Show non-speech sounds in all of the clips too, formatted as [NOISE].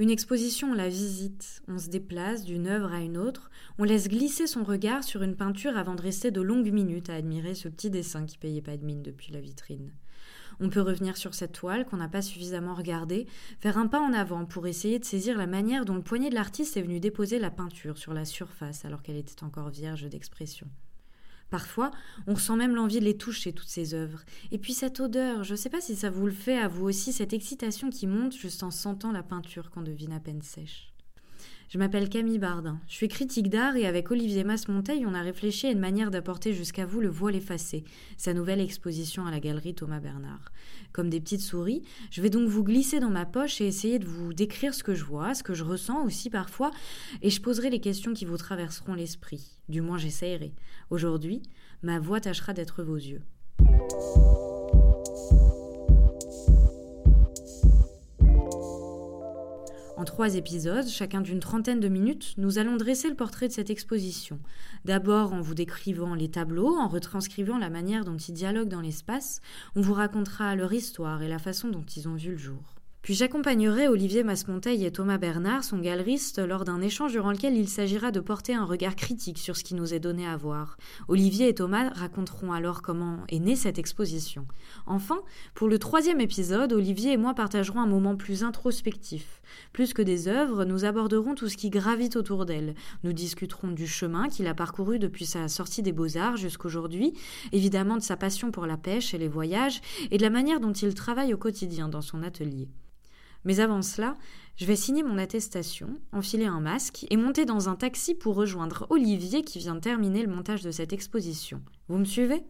Une exposition, on la visite, on se déplace d'une œuvre à une autre, on laisse glisser son regard sur une peinture avant de rester de longues minutes à admirer ce petit dessin qui payait pas de mine depuis la vitrine. On peut revenir sur cette toile qu'on n'a pas suffisamment regardée, faire un pas en avant pour essayer de saisir la manière dont le poignet de l'artiste est venu déposer la peinture sur la surface alors qu'elle était encore vierge d'expression. Parfois, on ressent même l'envie de les toucher, toutes ces œuvres. Et puis cette odeur, je ne sais pas si ça vous le fait à vous aussi, cette excitation qui monte juste en sentant la peinture qu'on devine à peine sèche. Je m'appelle Camille Bardin. Je suis critique d'art et avec Olivier Masmonteil, on a réfléchi à une manière d'apporter jusqu'à vous le voile effacé, sa nouvelle exposition à la galerie Thomas Bernard. Comme des petites souris, je vais donc vous glisser dans ma poche et essayer de vous décrire ce que je vois, ce que je ressens aussi parfois, et je poserai les questions qui vous traverseront l'esprit. Du moins j'essayerai. Aujourd'hui, ma voix tâchera d'être vos yeux. En trois épisodes, chacun d'une trentaine de minutes, nous allons dresser le portrait de cette exposition. D'abord en vous décrivant les tableaux, en retranscrivant la manière dont ils dialoguent dans l'espace, on vous racontera leur histoire et la façon dont ils ont vu le jour. Puis j'accompagnerai Olivier Masmonteil et Thomas Bernard, son galeriste, lors d'un échange durant lequel il s'agira de porter un regard critique sur ce qui nous est donné à voir. Olivier et Thomas raconteront alors comment est née cette exposition. Enfin, pour le troisième épisode, Olivier et moi partagerons un moment plus introspectif. Plus que des œuvres, nous aborderons tout ce qui gravite autour d'elle. Nous discuterons du chemin qu'il a parcouru depuis sa sortie des beaux-arts jusqu'aujourd'hui, évidemment de sa passion pour la pêche et les voyages, et de la manière dont il travaille au quotidien dans son atelier. Mais avant cela, je vais signer mon attestation, enfiler un masque et monter dans un taxi pour rejoindre Olivier qui vient de terminer le montage de cette exposition. Vous me suivez?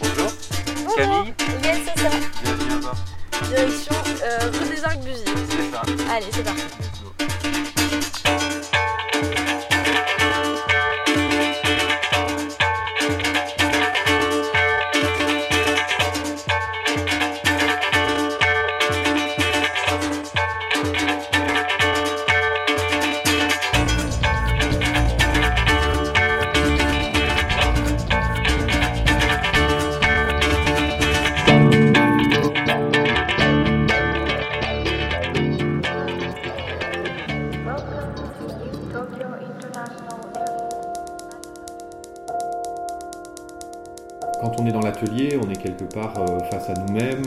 Bonjour. Camille Yes, c'est ça. Bienvenue à bord. Direction euh, rue des Arcs-Busiers. C'est ça. Allez, c'est parti. À nous-mêmes,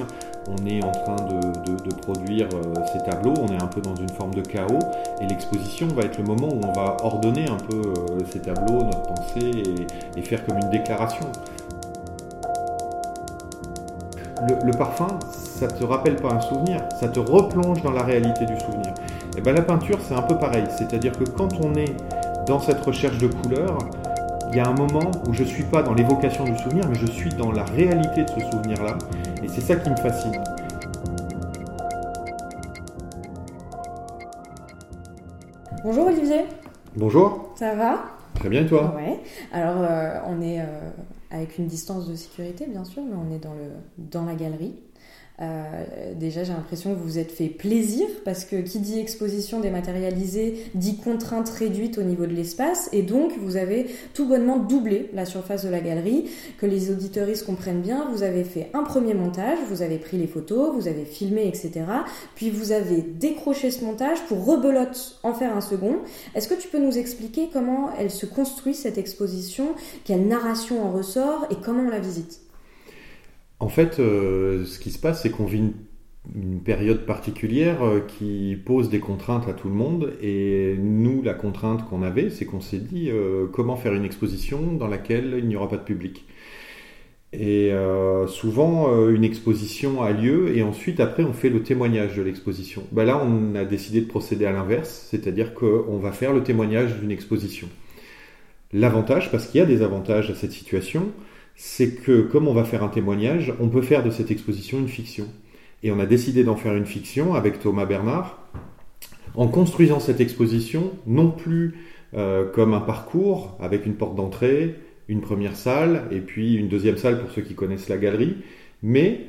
on est en train de, produire euh, ces tableaux, on est un peu dans une forme de chaos, et l'exposition va être le moment où on va ordonner un peu euh, ces tableaux, notre pensée, et, faire comme une déclaration. Le, parfum, ça te rappelle pas un souvenir, ça te replonge dans la réalité du souvenir. Et ben la peinture, c'est un peu pareil, c'est-à-dire que quand on est dans cette recherche de couleurs, il y a un moment où je suis pas dans l'évocation du souvenir, mais je suis dans la réalité de ce souvenir-là. Et c'est ça qui me fascine. Bonjour Olivier, Bonjour, ça va? Très bien et toi? Ouais. Alors euh, on est euh, avec une distance de sécurité bien sûr, mais on est dans, le, dans la galerie. Euh, déjà j'ai l'impression que vous vous êtes fait plaisir parce que qui dit exposition dématérialisée dit contrainte réduite au niveau de l'espace et donc vous avez tout bonnement doublé la surface de la galerie. Que les auditeuristes comprennent bien, vous avez fait un premier montage, vous avez pris les photos, vous avez filmé etc. Puis vous avez décroché ce montage pour rebelote en faire un second. Est-ce que tu peux nous expliquer comment elle se construit cette exposition, quelle narration en ressort? Et comment on la visite? En fait, euh, ce qui se passe, c'est qu'on vit une, période particulière euh, qui pose des contraintes à tout le monde. Et nous, la contrainte qu'on avait, c'est qu'on s'est dit euh, comment faire une exposition dans laquelle il n'y aura pas de public. Et souvent, une exposition a lieu et ensuite, après, on fait le témoignage de l'exposition. Ben là, on a décidé de procéder à l'inverse, c'est-à-dire qu'on va faire le témoignage d'une exposition. L'avantage, parce qu'il y a des avantages à cette situation, c'est que comme on va faire un témoignage, on peut faire de cette exposition une fiction. Et on a décidé d'en faire une fiction avec Thomas Bernard, en construisant cette exposition, non plus euh, comme un parcours avec une porte d'entrée, une première salle, et puis une deuxième salle pour ceux qui connaissent la galerie, mais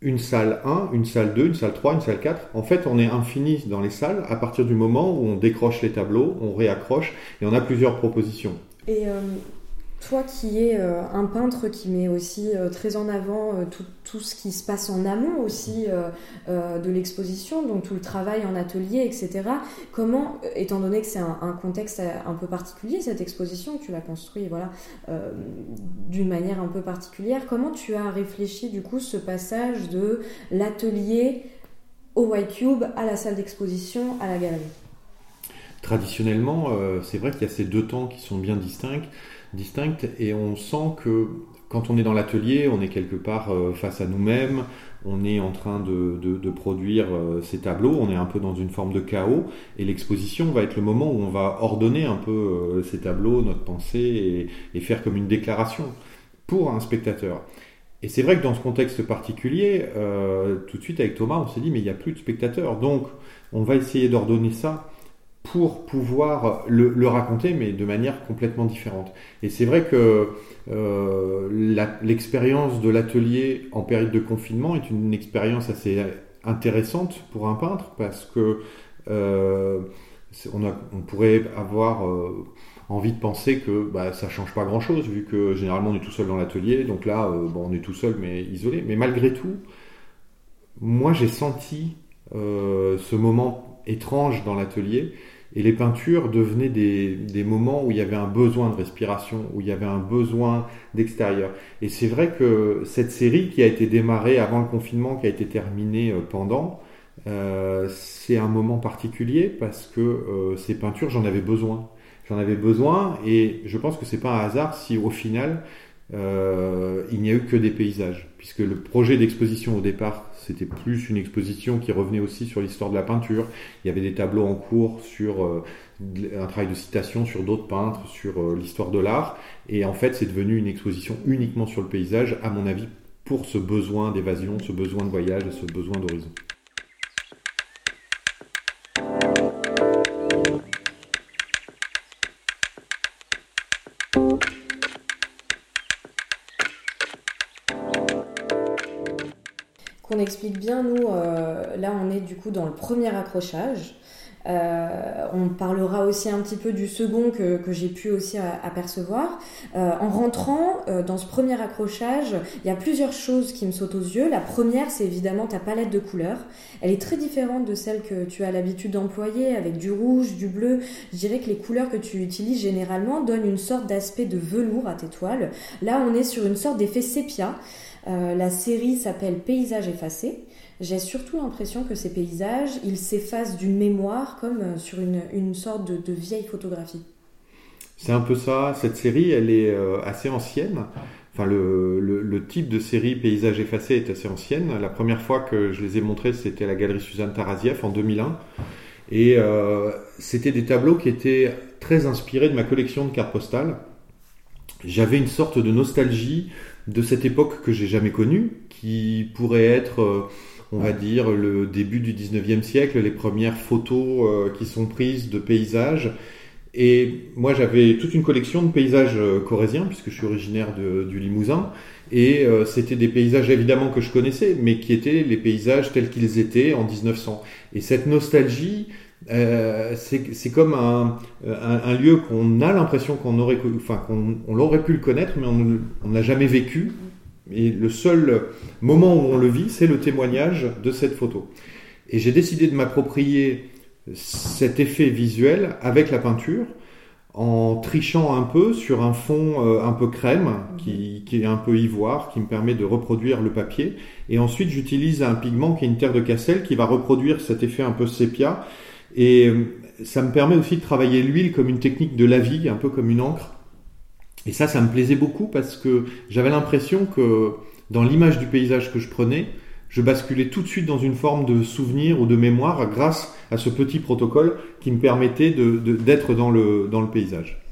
une salle 1, une salle 2, une salle 3, une salle 4. En fait, on est infini dans les salles à partir du moment où on décroche les tableaux, on réaccroche, et on a plusieurs propositions. Et euh, toi qui es euh, un peintre qui met aussi euh, très en avant euh, tout, ce qui se passe en amont aussi de l'exposition, donc tout le travail en atelier, etc. Comment, étant donné que c'est un, contexte un peu particulier, cette exposition, tu l'as construit voilà, d'une manière un peu particulière, comment tu as réfléchi du coup ce passage de l'atelier au White Cube à la salle d'exposition, à la galerie? Traditionnellement, c'est vrai qu'il y a ces deux temps qui sont bien distincts, distincts et on sent que quand on est dans l'atelier, on est quelque part euh, face à nous-mêmes, on est en train de, de- produire euh, ces tableaux, on est un peu dans une forme de chaos et l'exposition va être le moment où on va ordonner un peu euh, ces tableaux, notre pensée et, faire comme une déclaration pour un spectateur. Et c'est vrai que dans ce contexte particulier, tout de suite avec Thomas, on s'est dit mais il n'y a plus de spectateurs, donc on va essayer d'ordonner ça pour pouvoir le, raconter, mais de manière complètement différente. Et c'est vrai que euh, l'expérience de l'atelier en période de confinement est une expérience assez intéressante pour un peintre parce que euh, on, pourrait avoir euh, envie de penser que bah, ça change pas grand-chose vu que généralement on est tout seul dans l'atelier, donc là on est tout seul mais isolé. Mais malgré tout, moi j'ai senti ce moment étrange dans l'atelier et les peintures devenaient des, des moments où il y avait un besoin de respiration, où il y avait un besoin d'extérieur. Et c'est vrai que cette série qui a été démarrée avant le confinement, qui a été terminée euh, pendant, euh, c'est un moment particulier parce que euh, ces peintures, j'en avais besoin. J'en avais besoin et je pense que c'est pas un hasard si au final il n'y a eu que des paysages, puisque le projet d'exposition au départ, c'était plus une exposition qui revenait aussi sur l'histoire de la peinture. Il y avait des tableaux en cours sur euh, un travail de citation sur d'autres peintres, sur euh, l'histoire de l'art, et en fait, c'est devenu une exposition uniquement sur le paysage, à mon avis, pour ce besoin d'évasion, ce besoin de voyage ce besoin d'horizon. Explique bien, nous, euh, là on est du coup dans le premier accrochage. Euh, on parlera aussi un petit peu du second que, j'ai pu aussi apercevoir. Euh, en rentrant dans ce premier accrochage, il y a plusieurs choses qui me sautent aux yeux. La première, c'est évidemment ta palette de couleurs. Elle est très différente de celle que tu as l'habitude d'employer avec du rouge, du bleu. Je dirais que les couleurs que tu utilises généralement donnent une sorte d'aspect de velours à tes toiles. Là, on est sur une sorte d'effet sépia. Euh, la série s'appelle Paysages effacés. J'ai surtout l'impression que ces paysages, ils s'effacent d'une mémoire comme euh, sur une, une sorte de, de vieille photographie. C'est un peu ça. Cette série, elle est euh, assez ancienne. Enfin, le, le, type de série Paysage effacé est assez ancienne. La première fois que je les ai montrés, c'était à la galerie Suzanne Tarazieff en 2001. Et c'était des tableaux qui étaient très inspirés de ma collection de cartes postales. J'avais une sorte de nostalgie de cette époque que j'ai jamais connue, qui pourrait être, euh, on va dire, le début du 19e siècle, les premières photos euh, qui sont prises de paysages. Et moi, j'avais toute une collection de paysages euh, corésiens, puisque je suis originaire du Limousin. Et c'était des paysages évidemment que je connaissais, mais qui étaient les paysages tels qu'ils étaient en 1900. Et cette nostalgie, euh, c'est comme un, un, un lieu qu'on a l'impression qu'on aurait, enfin qu'on on l'aurait pu le connaître, mais on n'a jamais vécu. Et le seul moment où on le vit, c'est le témoignage de cette photo. Et j'ai décidé de m'approprier cet effet visuel avec la peinture en trichant un peu sur un fond euh, un peu crème qui, qui est un peu ivoire qui me permet de reproduire le papier et ensuite j'utilise un pigment qui est une terre de Cassel qui va reproduire cet effet un peu sépia et euh, ça me permet aussi de travailler l'huile comme une technique de lavis un peu comme une encre et ça ça me plaisait beaucoup parce que j'avais l'impression que dans l'image du paysage que je prenais je basculais tout de suite dans une forme de souvenir ou de mémoire grâce à ce petit protocole qui me permettait d'être dans le paysage.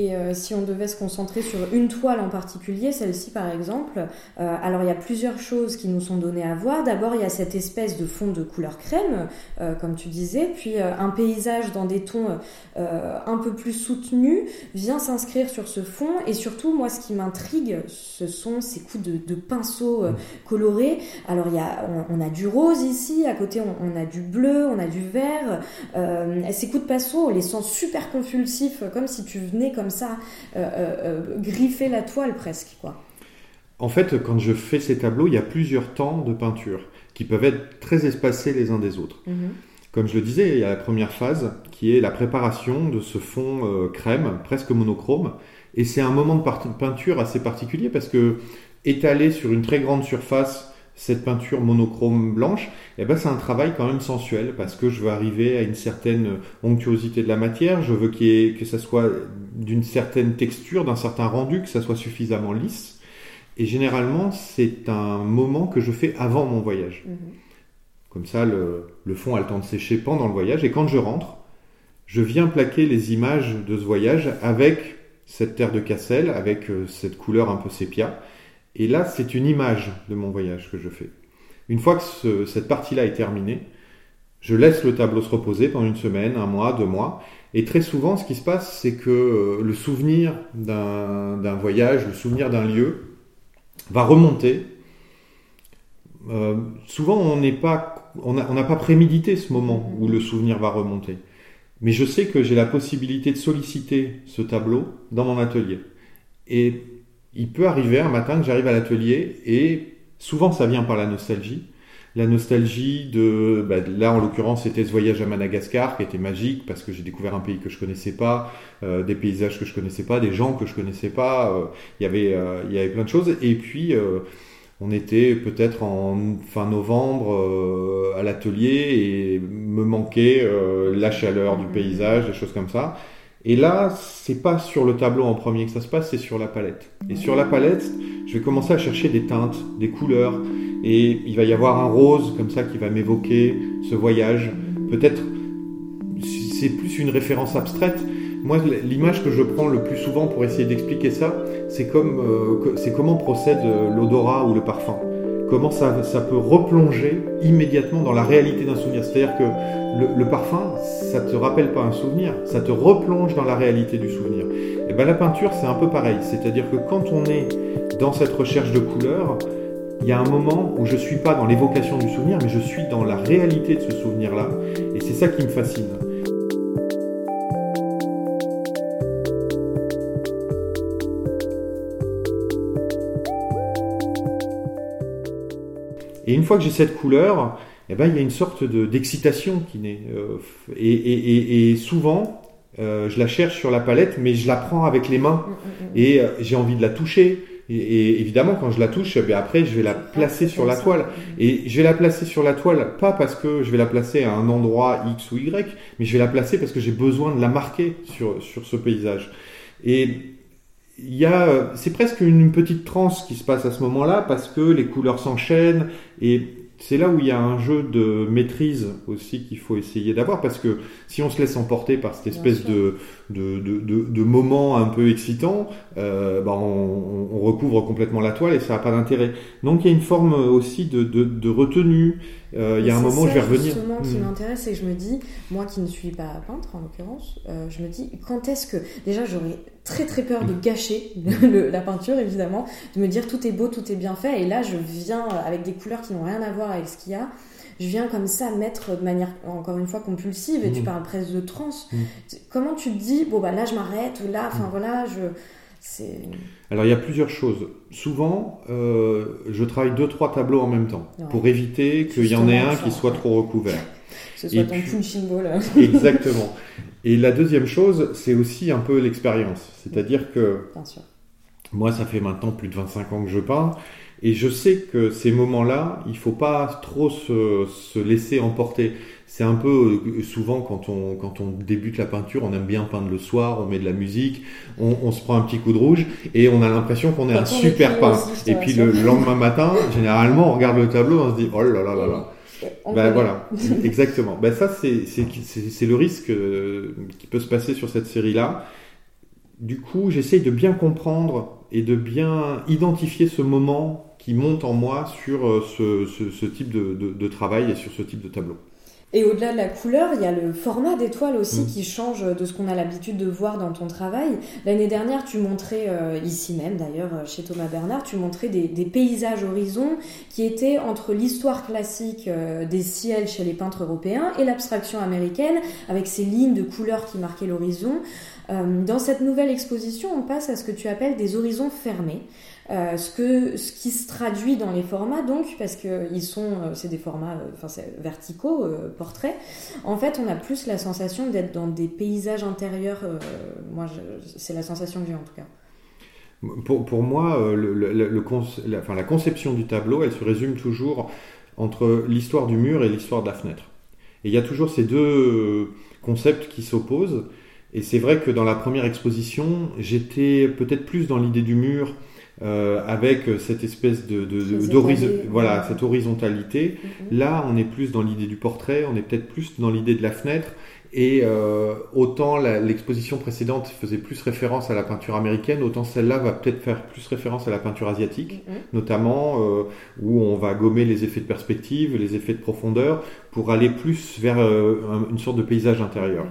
Et euh, si on devait se concentrer sur une toile en particulier, celle-ci par exemple, euh, alors il y a plusieurs choses qui nous sont données à voir. D'abord, il y a cette espèce de fond de couleur crème, euh, comme tu disais, puis un paysage dans des tons un peu plus soutenus vient s'inscrire sur ce fond. Et surtout, moi, ce qui m'intrigue, ce sont ces coups de, pinceau colorés. Alors, y a, on, a du rose ici, à côté, on, on a du bleu, on a du vert. Ces coups de pinceau, on les sent super compulsifs, comme si tu venais comme comme ça euh, euh, euh, griffer la toile presque, quoi. En fait, quand je fais ces tableaux, il y a plusieurs temps de peinture qui peuvent être très espacés les uns des autres. Comme je le disais, il y a la première phase qui est la préparation de ce fond crème, presque monochrome. Et c'est un moment de peinture assez particulier parce que étaler sur une très grande surface cette peinture monochrome blanche, eh ben, c'est un travail quand même sensuel parce que je veux arriver à une certaine onctuosité de la matière, je veux ait- que ça soit d'une certaine texture, d'un certain rendu, que ça soit suffisamment lisse. Et généralement, c'est un moment que je fais avant mon voyage. Comme ça, le, le fond a le temps de sécher pendant le voyage. Et quand je rentre, je viens plaquer les images de ce voyage avec cette terre de Cassel, avec euh, cette couleur un peu sépia. Et là, c'est une image de mon voyage que je fais. Une fois que ce- cette partie-là est terminée, je laisse le tableau se reposer pendant une semaine, un mois, deux mois. Et très souvent, ce qui se passe, c'est que euh, le souvenir d'un voyage, le souvenir d'un lieu, va remonter. Euh, souvent, on n'est pas, on n'a pas prémédité ce moment où le souvenir va remonter. Mais je sais que j'ai la possibilité de solliciter ce tableau dans mon atelier. Et il peut arriver un matin que j'arrive à l'atelier et souvent ça vient par la nostalgie. La nostalgie de, bah, là en l'occurrence c'était ce voyage à Madagascar qui était magique parce que j'ai découvert un pays que je connaissais pas, euh, des paysages que je connaissais pas, des gens que je connaissais pas. euh, il y avait, euh, il y avait plein de choses. Et puis on était peut-être en fin novembre à l'atelier et me manquait la chaleur du paysage, des choses comme ça. Et là, c'est pas sur le tableau en premier que ça se passe, c'est sur la palette. Et sur la palette, je vais commencer à chercher des teintes, des couleurs, et il va y avoir un rose comme ça qui va m'évoquer ce voyage. Peut-être c'est plus une référence abstraite. Moi, l'image que je prends le plus souvent pour essayer d'expliquer ça, c'est comme euh, c'est comment procède euh, l'odorat ou le parfum. Comment ça, peut replonger immédiatement dans la réalité d'un souvenir. C'est-à-dire que le, parfum, ça te rappelle pas un souvenir, ça te replonge dans la réalité du souvenir. Et ben la peinture, c'est un peu pareil. C'est-à-dire que quand on est dans cette recherche de couleurs, il y a un moment où je suis pas dans l'évocation du souvenir, mais je suis dans la réalité de ce souvenir-là. Et c'est ça qui me fascine. Et une fois que j'ai cette couleur, eh ben, il y a une sorte de- d'excitation qui naît. Euh, et, et- et- et souvent, euh, je la cherche sur la palette, mais je la prends avec les mains et euh, j'ai envie de la toucher. Et, et évidemment, quand je la touche, eh bien, après, je vais la placer sur la toile. Et je vais la placer sur la toile, pas parce que je vais la placer à un endroit X ou Y, mais je vais la placer parce que j'ai besoin de la marquer sur, sur ce paysage. Et il y a, euh, c'est presque une petite transe qui se passe à ce moment-là parce que les couleurs s'enchaînent et c'est là où il y a un jeu de maîtrise aussi qu'il faut essayer d'avoir parce que si on se laisse emporter par cette espèce de, de, de, de, de moment un peu excitant, euh, bah, on, on recouvre complètement la toile et ça n'a pas d'intérêt. Donc il y a une forme aussi de, retenue. Euh, il y a un moment où je vais revenir. justement qui Hmm. m'intéresse, c'est que je me dis, moi qui ne suis pas peintre en l'occurrence, euh, je me dis quand est-ce que déjà j'aurais très très peur de gâcher [LAUGHS] le- la peinture évidemment, de me dire tout est beau, tout est bien fait, et là je viens avec des couleurs qui n'ont rien à voir avec ce qu'il y a. Je viens comme ça mettre de manière encore une fois compulsive et tu Mhm. parles presque de transe. Mhm. Comment tu te dis bon bah là je m'arrête ou là enfin voilà je c'est Alors il y a plusieurs choses. Souvent, euh, je travaille deux trois tableaux en même temps Ouais. pour éviter qu'il y en ait un ça, qui soit trop recouvert. [LAUGHS] que ce soit Et ton puis- ball. [LAUGHS] Exactement. Et la deuxième chose, c'est aussi un peu l'expérience. C'est-à-dire que. Moi, ça fait maintenant plus de 25 ans que je peins. Et je sais que ces moments-là, il faut pas trop se, se laisser emporter. C'est un peu euh, souvent quand on, quand on débute la peinture, on aime bien peindre le soir, on met de la musique, on, on se prend un petit coup de rouge et on a l'impression qu'on est un super peintre. Et puis le lendemain matin, généralement, on regarde le tableau, on se dit oh là là là là. On Ben voilà, [LAUGHS] exactement. Ben ça, c'est le risque euh, qui peut se passer sur cette série-là. Du coup, j'essaye de bien comprendre et de bien identifier ce moment qui monte en moi sur euh, ce, ce- ce type de, de- de travail et sur ce type de tableau. Et au-delà de la couleur, il y a le format des toiles aussi Mm. qui change de ce qu'on a l'habitude de voir dans ton travail. L'année dernière, tu montrais, euh, ici même d'ailleurs, euh, chez Thomas Bernard, tu montrais des, des paysages horizons qui étaient entre l'histoire classique euh, des ciels chez les peintres européens et l'abstraction américaine, avec ces lignes de couleurs qui marquaient l'horizon. Euh, dans cette nouvelle exposition, on passe à ce que tu appelles des horizons fermés. Euh, ce, que, ce qui se traduit dans les formats, donc, parce que ils sont, euh, c'est des formats enfin, verticaux, portraits. En fait, on a plus la sensation d'être dans des paysages intérieurs. moi, c'est la sensation que j'ai en tout cas. Pour, pour moi, la, la conception du tableau, elle se résume toujours entre l'histoire du mur et l'histoire de la fenêtre. Et il y a toujours ces deux concepts qui s'opposent. Et c'est vrai que dans la première exposition, j'étais peut-être plus dans l'idée du mur, euh, avec cette espèce de, de- de- voilà, cette horizontalité. Là, on est plus dans l'idée du portrait, on est peut-être plus dans l'idée de la fenêtre. Et euh, autant l'exposition précédente faisait plus référence à la peinture américaine, autant celle-là va peut-être faire plus référence à la peinture asiatique, Mhm. notamment euh, où on va gommer les effets de perspective, les effets de profondeur, pour aller plus vers euh, un- une sorte de paysage intérieur.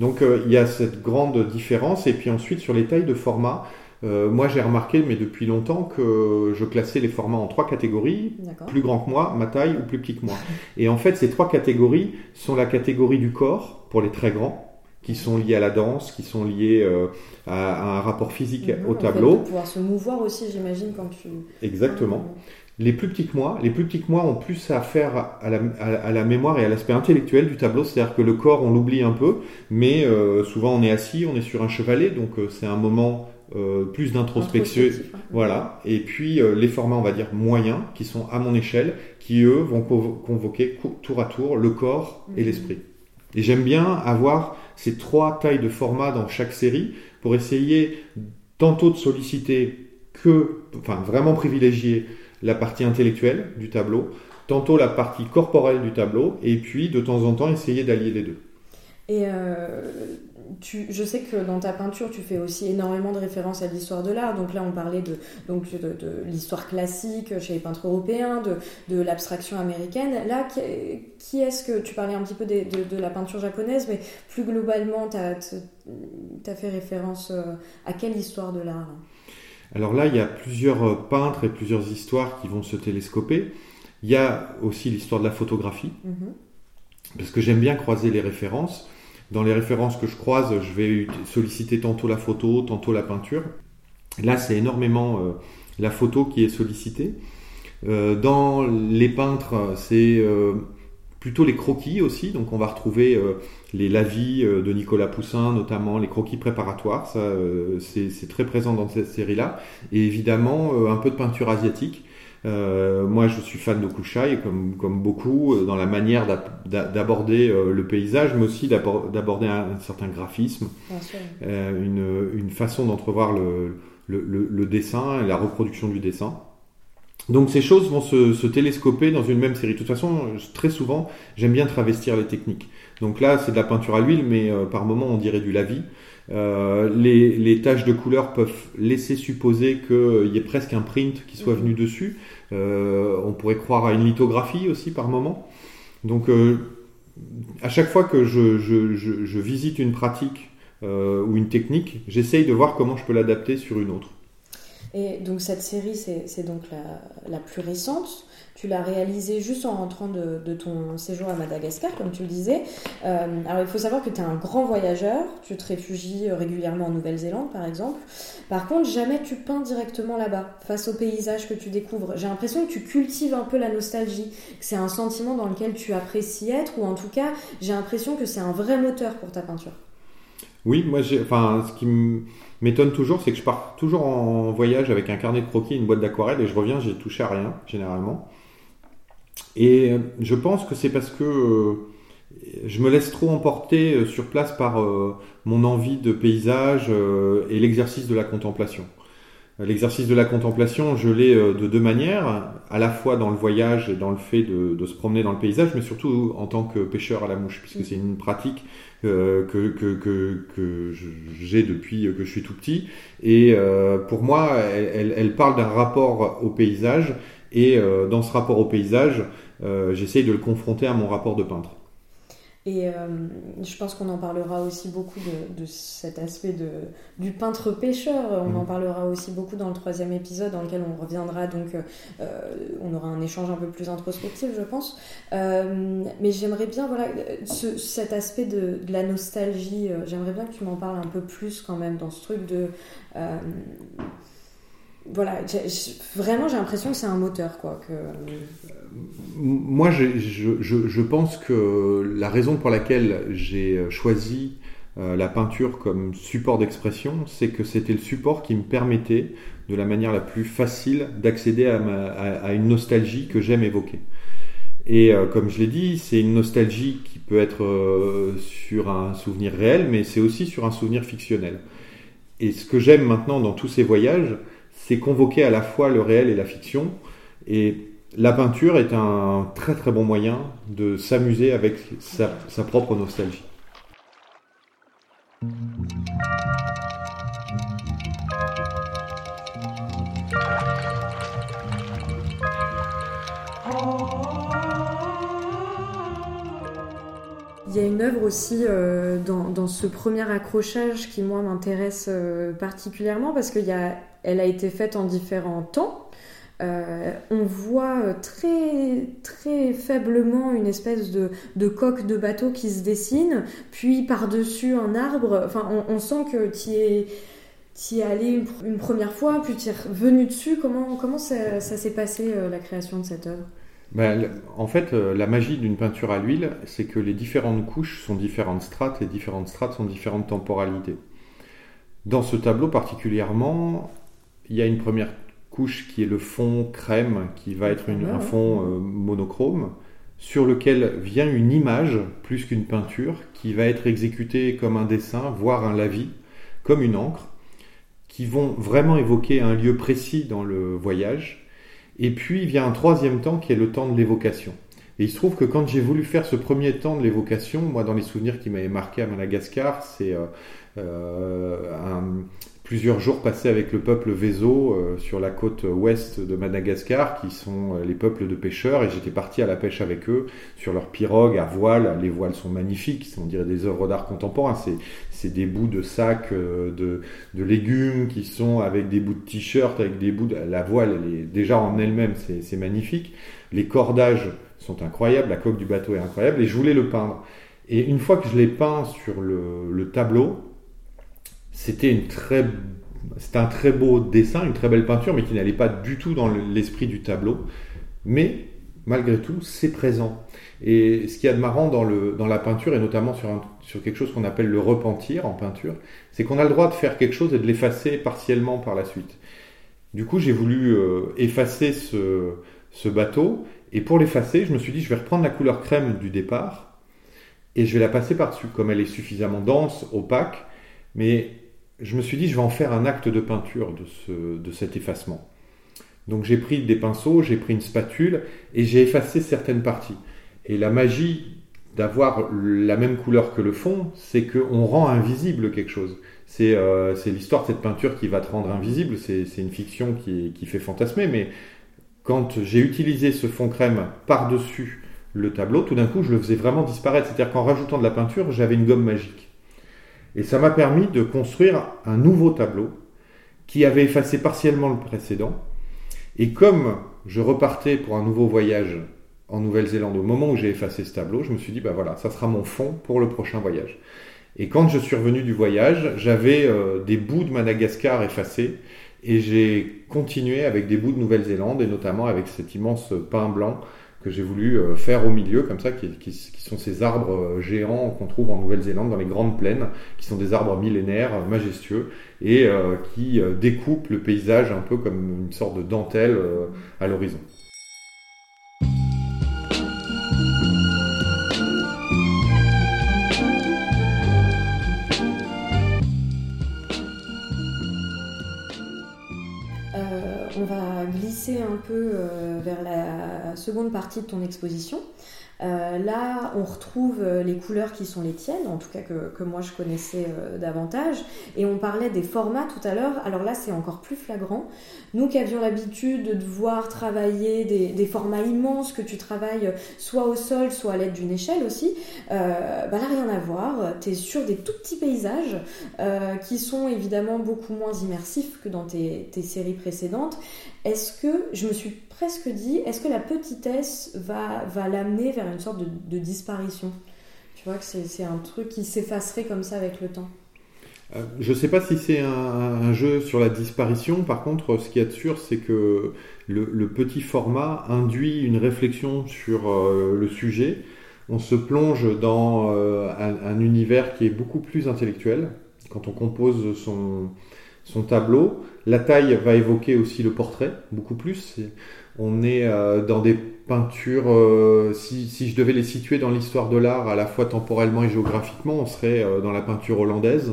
Donc euh, il y a cette grande différence. Et puis ensuite, sur les tailles de format, euh, moi j'ai remarqué, mais depuis longtemps, que je classais les formats en trois catégories plus grand que moi, ma taille ou plus petit que moi. Et en fait, ces trois catégories sont la catégorie du corps pour les très grands, qui sont liés à la danse, qui sont liés euh, à, à un rapport physique Mhm, au fait, tableau. de pouvoir se mouvoir aussi, j'imagine, quand tu. Exactement. Les plus petits que moi, les plus petits que moi ont plus à faire à la, à- à la mémoire et à l'aspect intellectuel du tableau, c'est-à-dire que le corps on l'oublie un peu, mais euh, souvent on est assis, on est sur un chevalet, donc euh, c'est un moment euh, plus d'introspection. Hein. Voilà. Et puis euh, les formats, on va dire moyens, qui sont à mon échelle, qui eux vont convo- convoquer tour à tour le corps et Mhm. l'esprit. Et j'aime bien avoir ces trois tailles de formats dans chaque série pour essayer tantôt de solliciter que, enfin vraiment privilégier la partie intellectuelle du tableau, tantôt la partie corporelle du tableau, et puis de temps en temps essayer d'allier les deux. Et euh, tu, je sais que dans ta peinture, tu fais aussi énormément de références à l'histoire de l'art. Donc là, on parlait de, donc de, de l'histoire classique chez les peintres européens, de, de l'abstraction américaine. Là, qui, qui est-ce que tu parlais un petit peu de, de la peinture japonaise, mais plus globalement, tu as, fait référence euh, à quelle histoire de l'art? Alors là, il y a plusieurs euh, peintres et plusieurs histoires qui vont se télescoper. Il y a aussi l'histoire de la photographie, Mhm. parce que j'aime bien croiser les références. Dans les références que je croise, je vais solliciter tantôt la photo, tantôt la peinture. Là, c'est énormément euh, la photo qui est sollicitée. Euh, dans les peintres, c'est euh, plutôt les croquis aussi. Donc, on va retrouver les lavis de Nicolas Poussin, notamment les croquis préparatoires. C'est très présent dans cette série-là. Et évidemment, un peu de peinture asiatique. Euh, moi, je suis fan de Kushai, comme, comme beaucoup, euh, dans la manière d'aborder euh, le paysage, mais aussi d'abor- d'aborder un, un certain graphisme, Bien sûr. euh, une, une façon d'entrevoir le, le, le- le dessin et la reproduction du dessin. Donc ces choses vont se, se télescoper dans une même série. De toute façon, très souvent, j'aime bien travestir les techniques. Donc là, c'est de la peinture à l'huile, mais euh, par moment, on dirait du lavis. Euh, les, les taches de couleur peuvent laisser supposer qu'il y ait presque un print qui soit Mhm. venu dessus. Euh, on pourrait croire à une lithographie aussi par moment. Donc euh, à chaque fois que je, je- je- je visite une pratique euh, ou une technique, j'essaye de voir comment je peux l'adapter sur une autre. Et donc cette série, c'est donc la, plus récente. Tu l'as réalisée juste en rentrant de, de ton séjour à Madagascar, comme tu le disais. Euh, alors il faut savoir que tu es un grand voyageur, tu te réfugies euh, régulièrement en Nouvelle-Zélande par exemple. Par contre, jamais tu peins directement là-bas, face au paysage que tu découvres. J'ai l'impression que tu cultives un peu la nostalgie, que c'est un sentiment dans lequel tu apprécies être, ou en tout cas, j'ai l'impression que c'est un vrai moteur pour ta peinture. Oui, moi, enfin, ce qui m'étonne toujours, c'est que je pars toujours en voyage avec un carnet de croquis, une boîte d'aquarelle, et je reviens, j'ai touché à rien, généralement. Et euh, je pense que c'est parce que euh, je me laisse trop emporter euh, sur place par mon envie de paysage et l'exercice de la contemplation. L'exercice de la contemplation, je l'ai euh, de deux manières, à la fois dans le voyage et dans le fait de, se promener dans le paysage, mais surtout en tant que pêcheur à la mouche, puisque c'est une pratique euh, que, que, que, que j'ai depuis que je suis tout petit. Et euh, pour moi, elle, elle- parle d'un rapport au paysage, et dans ce rapport au paysage, j'essaye de le confronter à mon rapport de peintre. Et euh, je pense qu'on en parlera aussi beaucoup de, de cet aspect de, du peintre pêcheur. On en parlera aussi beaucoup dans le troisième épisode, dans lequel on reviendra. Donc, euh, on aura un échange un peu plus introspectif, je pense. Euh, mais j'aimerais bien, voilà, ce- cet aspect de, de la nostalgie. euh, j'aimerais bien que tu m'en parles un peu plus quand même dans ce truc de. Euh, voilà, vraiment j'ai l'impression que c'est un moteur, quoi. Que, Moi, j'ai- je, je- je pense que la raison pour laquelle j'ai choisi euh, la peinture comme support d'expression, c'est que c'était le support qui me permettait, de la manière la plus facile, d'accéder à, à- à une nostalgie que j'aime évoquer. Et euh, comme je l'ai dit, c'est une nostalgie qui peut être euh, sur un souvenir réel, mais c'est aussi sur un souvenir fictionnel. Et ce que j'aime maintenant dans tous ces voyages, c'est convoquer à la fois le réel et la fiction. Et la peinture est un très très bon moyen de s'amuser avec sa, propre nostalgie. Il y a une œuvre aussi euh, dans, ce premier accrochage qui, moi, m'intéresse euh, particulièrement parce qu'elle a été faite en différents temps. Euh, on voit euh, très, très faiblement une espèce de, coque de bateau qui se dessine, puis par-dessus un arbre. Enfin, on, sent que tu es, es allé une, pr- une première fois, puis tu es revenu dessus. Comment, comment ça, s'est passé, euh, la création de cette œuvre? Ben, en fait, la magie d'une peinture à l'huile, c'est que les différentes couches sont différentes strates, les différentes strates sont différentes temporalités. Dans ce tableau particulièrement, il y a une première couche qui est le fond crème, qui va être une- un fond euh, monochrome, sur lequel vient une image plus qu'une peinture, qui va être exécutée comme un dessin, voire un lavis, comme une encre, qui vont vraiment évoquer un lieu précis dans le voyage. Et puis vient un troisième temps qui est le temps de l'évocation. Et il se trouve que quand j'ai voulu faire ce premier temps de l'évocation, moi dans les souvenirs qui m'avaient marqué à Madagascar, c'est euh, euh, un- plusieurs jours passés avec le peuple Vézo euh, sur la côte ouest de Madagascar, qui sont euh, les peuples de pêcheurs, et j'étais parti à la pêche avec eux sur leurs pirogues à voile. Les voiles sont magnifiques, on dirait des œuvres d'art contemporain. C'est, des bouts de sacs euh, de, de légumes qui sont avec des bouts de t-shirt, avec des bouts de... La voile, elle est déjà en elle-même, c'est, c'est magnifique. Les cordages sont incroyables, la coque du bateau est incroyable, et je voulais le peindre. Et une fois que je l'ai peint sur le, le tableau, c'était un très beau dessin, une très belle peinture, mais qui n'allait pas du tout dans le- l'esprit du tableau. Mais malgré tout, c'est présent. Et ce qu'il y a de marrant dans, la peinture, et notamment sur quelque chose qu'on appelle le repentir en peinture, c'est qu'on a le droit de faire quelque chose et de l'effacer partiellement par la suite. Du coup, j'ai voulu euh, effacer ce, ce bateau, et pour l'effacer, je me suis dit, je vais reprendre la couleur crème du départ, et je vais la passer par-dessus, comme elle est suffisamment dense, opaque, mais je me suis dit, je vais en faire un acte de peinture de, ce, cet effacement. Donc j'ai pris des pinceaux, j'ai pris une spatule, et j'ai effacé certaines parties. Et la magie d'avoir la même couleur que le fond, c'est qu'on rend invisible quelque chose. C'est euh, l'histoire de cette peinture qui va te rendre invisible, c'est c'est une fiction qui, qui fait fantasmer, mais quand j'ai utilisé ce fond crème par-dessus le tableau, tout d'un coup, je le faisais vraiment disparaître. C'est-à-dire qu'en rajoutant de la peinture, j'avais une gomme magique. Et ça m'a permis de construire un nouveau tableau qui avait effacé partiellement le précédent. Et comme je repartais pour un nouveau voyage en Nouvelle-Zélande au moment où j'ai effacé ce tableau, je me suis dit, bah voilà, ça sera mon fond pour le prochain voyage. Et quand je suis revenu du voyage, j'avais euh, des bouts de Madagascar effacés et j'ai continué avec des bouts de Nouvelle-Zélande et notamment avec cet immense pain blanc que j'ai voulu euh, faire au milieu, comme ça, qui, sont ces arbres euh, géants qu'on trouve en Nouvelle-Zélande dans les grandes plaines, qui sont des arbres millénaires, majestueux, et euh, qui découpent le paysage un peu comme une sorte de dentelle à l'horizon. On va glisser un peu vers la seconde partie de ton exposition. Euh, là, on retrouve euh, les couleurs qui sont les tiennes, en tout cas que, que moi je connaissais euh, davantage. Et on parlait des formats tout à l'heure. Alors là, c'est encore plus flagrant. Nous qui avions l'habitude de devoir travailler des, formats immenses que tu travailles soit au sol, soit à l'aide d'une échelle aussi, euh, bah là, rien à voir. Tu es sur des tout petits paysages qui sont évidemment beaucoup moins immersifs que dans tes, tes séries précédentes. Est-ce que, je me suis presque dit, est-ce que la petitesse va, va l'amener vers une sorte de, disparition? Tu vois que c'est un truc qui s'effacerait comme ça avec le temps. Euh, Je ne sais pas si c'est un, jeu sur la disparition. Par contre, ce qu'il y a de sûr, c'est que le, petit format induit une réflexion sur euh, le sujet. On se plonge dans euh, un univers qui est beaucoup plus intellectuel. Quand on compose son, son tableau, la taille va évoquer aussi le portrait, beaucoup plus. On est euh, dans des peintures, euh, si, si je devais les situer dans l'histoire de l'art, à la fois temporellement et géographiquement, on serait euh, dans la peinture hollandaise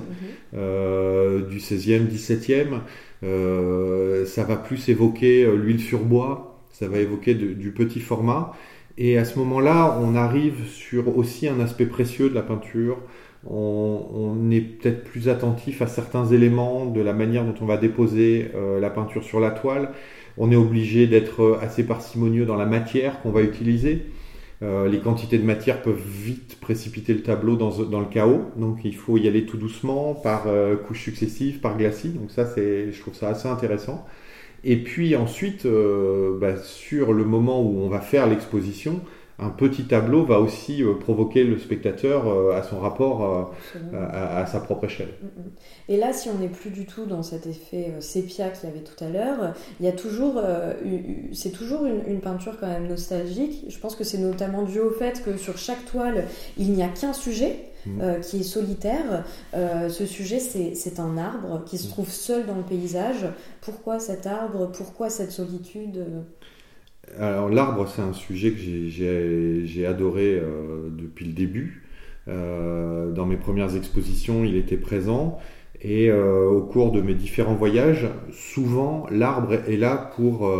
euh, du 16e, 17e. Euh, ça va plus évoquer l'huile sur bois, ça va évoquer de- du petit format. Et à ce moment-là, on arrive sur aussi un aspect précieux de la peinture. On, est peut-être plus attentif à certains éléments de la manière dont on va déposer euh, la peinture sur la toile. On est obligé d'être euh, assez parcimonieux dans la matière qu'on va utiliser. Euh, les quantités de matière peuvent vite précipiter le tableau dans, le chaos, donc il faut y aller tout doucement, par euh, couches successives, par glacis. Donc ça, c'est, je trouve ça assez intéressant. Et puis ensuite, bah, sur le moment où on va faire l'exposition, un petit tableau va aussi euh, provoquer le spectateur euh, à son rapport euh, à, à sa propre échelle. Et là, si on n'est plus du tout dans cet effet sépia qu'il y avait tout à l'heure, il y a toujours, c'est toujours une, une peinture quand même nostalgique. Je pense que c'est notamment dû au fait que sur chaque toile, il n'y a qu'un sujet. Mm. euh, qui est solitaire. Euh, ce sujet, c'est un arbre qui se Mm. trouve seul dans le paysage. Pourquoi cet arbre? Pourquoi cette solitude? Alors l'arbre, c'est un sujet que j'ai- adoré euh, depuis le début. Euh, dans mes premières expositions, il était présent. Et euh, au cours de mes différents voyages, souvent l'arbre est là pour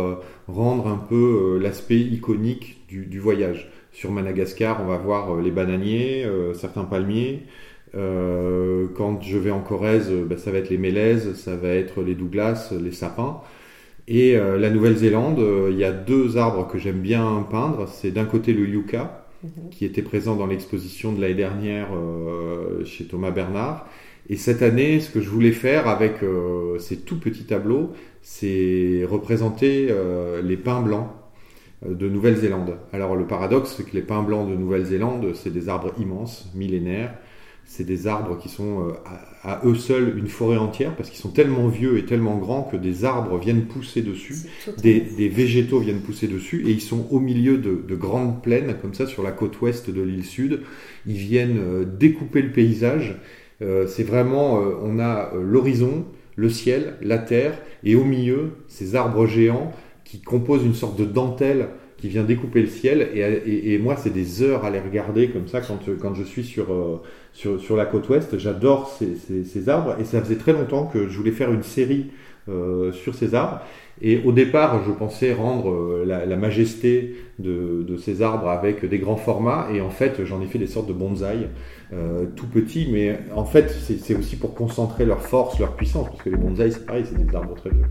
rendre un peu l'aspect iconique du, voyage. Sur Madagascar, on va voir les bananiers, certains palmiers. Quand je vais en Corrèze, ben, ça va être les mélèzes, ça va être les douglas, les sapins. Et euh, la Nouvelle-Zélande, euh, il y a deux arbres que j'aime bien peindre. C'est d'un côté le yucca, qui était présent dans l'exposition de l'année dernière euh, chez Thomas Bernard. Et cette année, ce que je voulais faire avec euh, ces tout petits tableaux, c'est représenter euh, les pins blancs de Nouvelle-Zélande. Alors le paradoxe, c'est que les pins blancs de Nouvelle-Zélande, c'est des arbres immenses, millénaires. C'est des arbres qui sont euh, à, à eux seuls une forêt entière parce qu'ils sont tellement vieux et tellement grands que des arbres viennent pousser dessus des, végétaux viennent pousser dessus et ils sont au milieu de, de grandes plaines comme ça sur la côte ouest de l'île sud. Ils viennent euh, découper le paysage. Euh, c'est vraiment, euh, on a l'horizon, le ciel, la terre et au milieu ces arbres géants qui composent une sorte de dentelle qui vient découper le ciel et, et- et moi c'est des heures à les regarder comme ça quand, quand je suis sur, euh, sur, sur la côte ouest. J'adore ces, ces- ces arbres et ça faisait très longtemps que je voulais faire une série euh, sur ces arbres. Et au départ, je pensais rendre euh, la, la majesté de, de ces arbres avec des grands formats, et en fait, j'en ai fait des sortes de bonsaïs, euh, tout petits, mais en fait, c'est c'est aussi pour concentrer leur force, leur puissance, parce que les bonsaïs, c'est pareil, c'est des arbres très vieux.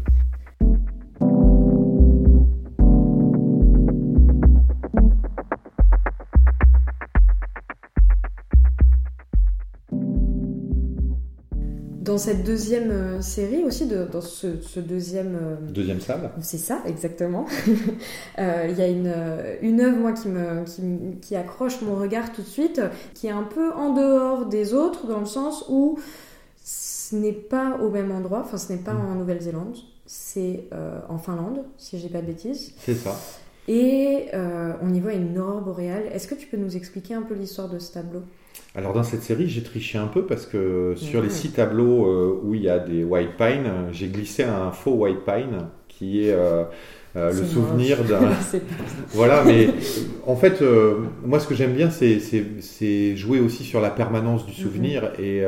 Dans cette deuxième euh, série aussi, de- dans ce, ce deuxième euh, Deuxième salle. C'est ça, exactement. [LAUGHS] Euh, Il y a une, une œuvre, moi, qui, me, qui, qui accroche mon regard tout de suite, qui est un peu en dehors des autres, dans le sens où ce n'est pas au même endroit, enfin, ce n'est pas en Nouvelle-Zélande, c'est euh, en Finlande, si j'ai pas de bêtises. C'est ça. Et euh, on y voit une aurore boréale. Est-ce que tu peux nous expliquer un peu l'histoire de ce tableau? Alors dans cette série, j'ai triché un peu parce que sur les Mhm. six tableaux euh, où il y a des white pine, j'ai glissé un faux white pine qui est euh, euh, le souvenir d'un [LAUGHS] Voilà, mais en fait, moi, ce que j'aime bien, c'est- c'est c'est jouer aussi sur la permanence du souvenir. Et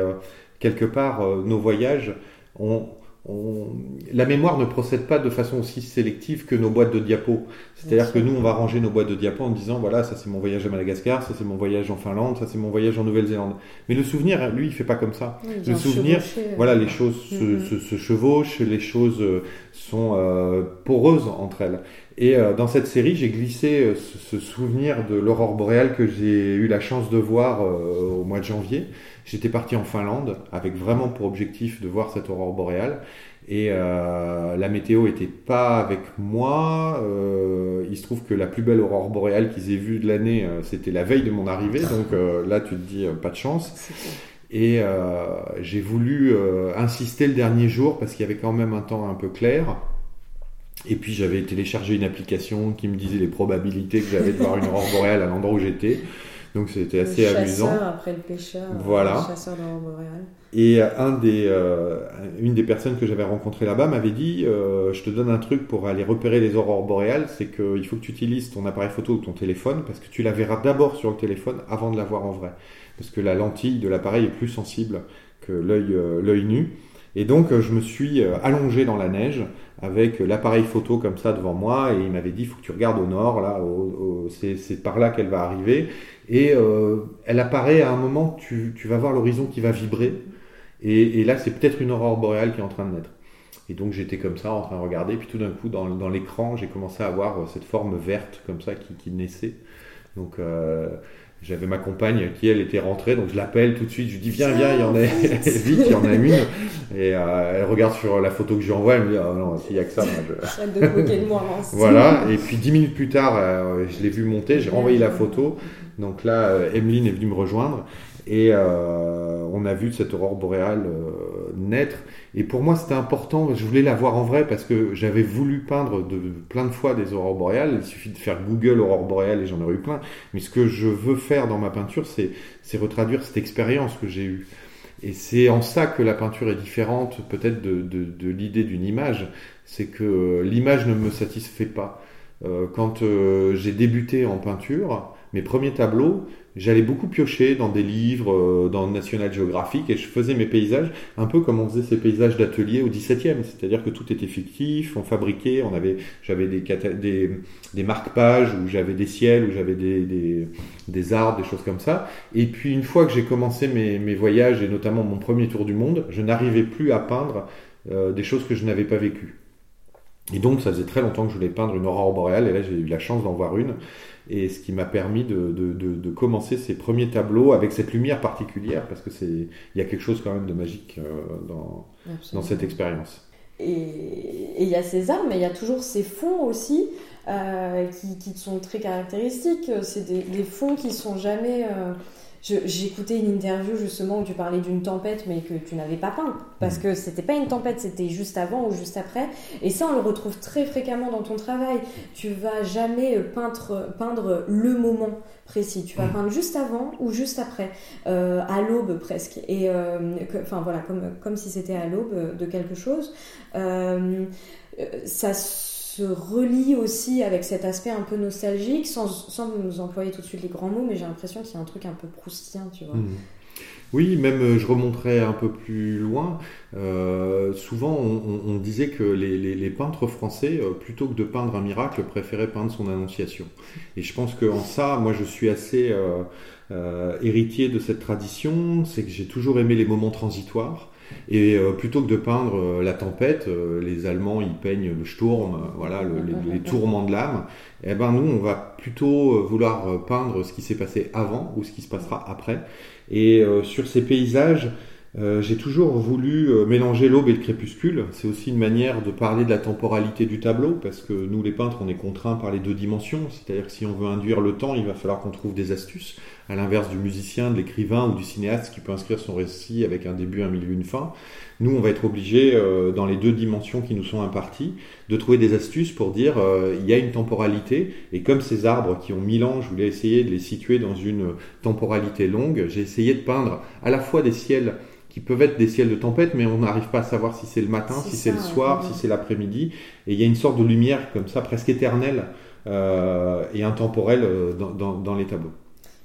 quelque part, nos voyages, on, on- la mémoire ne procède pas de façon aussi sélective que nos boîtes de diapos. C'est-à-dire que nous, on va ranger nos boîtes de diapos en disant, voilà, ça c'est mon voyage à Madagascar, ça c'est mon voyage en Finlande, ça c'est mon voyage en Nouvelle-Zélande. Mais le souvenir, lui, il fait pas comme ça. Oui, Le souvenir, chevauché, Voilà, les choses se, Mhm. se- se chevauchent, les choses euh, sont euh, poreuses entre elles. Et euh, dans cette série, j'ai glissé ce, ce souvenir de l'aurore boréale que j'ai eu la chance de voir euh, au mois de janvier. J'étais parti en Finlande avec vraiment pour objectif de voir cette aurore boréale. Et euh, la météo était pas avec moi. Euh, il se trouve que la plus belle aurore boréale qu'ils aient vue de l'année, euh, c'était la veille de mon arrivée. [LAUGHS] Donc là, tu te dis, pas de chance. Et j'ai voulu insister le dernier jour parce qu'il y avait quand même un temps un peu clair. Et puis j'avais téléchargé une application qui me disait les probabilités que j'avais de voir une aurore boréale à l'endroit où j'étais. Donc c'était assez le amusant. chasseur après le pêcheur, euh, Voilà. le chasseur d'aurore boréale. Et un des, euh, une des personnes que j'avais rencontrées là-bas m'avait dit euh, Je te donne un truc pour aller repérer les aurores boréales, c'est qu'il faut que tu utilises ton appareil photo ou ton téléphone parce que tu la verras d'abord sur le téléphone avant de la voir en vrai. Parce que la lentille de l'appareil est plus sensible que l'œil euh, nu. Et donc euh, je me suis euh, allongé dans la neige avec l'appareil photo comme ça devant moi et il m'avait dit faut que tu regardes au nord là c'est par là qu'elle va arriver. Et euh, elle apparaît à un moment tu, tu vas voir l'horizon qui va vibrer. Et, et là c'est peut-être une aurore boréale qui est en train de naître. Et donc j'étais comme ça en train de regarder. Puis tout d'un coup dans, dans l'écran j'ai commencé à voir euh, cette forme verte comme ça qui, qui naissait. Donc euh, j'avais ma compagne qui elle était rentrée donc je l'appelle tout de suite je lui dis viens viens il y en a [LAUGHS] vite il y en a une et euh, elle regarde sur la photo que je lui envoie elle me dit ah non s'il y a que ça moi je... De de moi. Voilà, et puis dix minutes plus tard, euh, je l'ai vu monter, j'ai renvoyé la photo. Donc là, euh, Emeline est venue me rejoindre et euh, on a vu cette aurore boréale euh, naître. Et pour moi, c'était important, je voulais la voir en vrai parce que j'avais voulu peindre de, plein de fois des aurores boréales. Il suffit de faire Google aurore boréale et j'en aurais eu plein. Mais ce que je veux faire dans ma peinture, c'est retraduire cette expérience que j'ai eue. Et c'est en ça que la peinture est différente peut-être de, de, de l'idée d'une image. C'est que euh, l'image ne me satisfait pas. Euh, quand euh, j'ai débuté en peinture, mes premiers tableaux, j'allais beaucoup piocher dans des livres, euh, dans National Geographic, et je faisais mes paysages un peu comme on faisait ces paysages d'atelier au XVIIe, c'est-à-dire que tout était fictif, on fabriquait, on avait, j'avais des, des, des marque-pages où j'avais des ciels, où j'avais des, des, des arbres, des choses comme ça. Et puis une fois que j'ai commencé mes, mes voyages, et notamment mon premier tour du monde, je n'arrivais plus à peindre euh, des choses que je n'avais pas vécues. Et donc, ça faisait très longtemps que je voulais peindre une aurore boréale, et là, j'ai eu la chance d'en voir une. Et ce qui m'a permis de, de, de, de commencer ces premiers tableaux avec cette lumière particulière, parce que c'est, il y a quelque chose quand même de magique euh, dans, dans cette expérience. Et il y a ces arbres, mais il y a toujours ces fonds aussi euh, qui, qui sont très caractéristiques. C'est des, des fonds qui sont jamais. euh, écouté une interview justement où tu parlais d'une tempête, mais que tu n'avais pas peint. Parce que c'était pas une tempête, c'était juste avant ou juste après. Et ça, on le retrouve très fréquemment dans ton travail. Tu vas jamais peindre, peindre le moment précis. Tu vas Mm. peindre juste avant ou juste après, euh, à l'aube presque. Et euh, que- enfin voilà, comme, comme si c'était à l'aube de quelque chose. Euh, euh, ça se relie aussi avec cet aspect un peu nostalgique, sans, sans nous employer tout de suite les grands mots, mais j'ai l'impression qu'il y a un truc un peu proustien, tu vois. Mhm. Oui, même euh, je remonterai un peu plus loin. Euh, souvent, on, disait que les, les- peintres français, euh, plutôt que de peindre un miracle, préféraient peindre son annonciation. Et je pense qu'en ça, moi, je suis assez héritier de cette tradition. C'est que j'ai toujours aimé les moments transitoires. Et euh, plutôt que de peindre euh, la tempête, euh, les Allemands ils peignent le Sturm, voilà, le- les, les tourments de l'âme. Eh ben nous, on va plutôt vouloir peindre ce qui s'est passé avant ou ce qui se passera après. Et euh, sur ces paysages, euh, j'ai toujours voulu mélanger l'aube et le crépuscule. C'est aussi une manière de parler de la temporalité du tableau, parce que nous, les peintres, on est contraints par les deux dimensions. C'est-à-dire que si on veut induire le temps, il va falloir qu'on trouve des astuces, à l'inverse du musicien, de l'écrivain ou du cinéaste qui peut inscrire son récit avec un début, un milieu, une fin. Nous, on va être obligés, euh, dans les deux dimensions qui nous sont imparties, de trouver des astuces pour dire euh, il y a une temporalité, et comme ces arbres qui ont mille ans, je voulais essayer de les situer dans une temporalité longue, j'ai essayé de peindre à la fois des ciels qui peuvent être des ciels de tempête, mais on n'arrive pas à savoir si c'est le matin, si c'est le soir, si c'est l'après-midi, et il y a une sorte de lumière comme ça, presque éternelle euh, et intemporelle euh, dans, dans- dans les tableaux.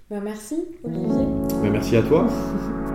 Ben, merci, Olivier. Ben, merci à toi. [LAUGHS]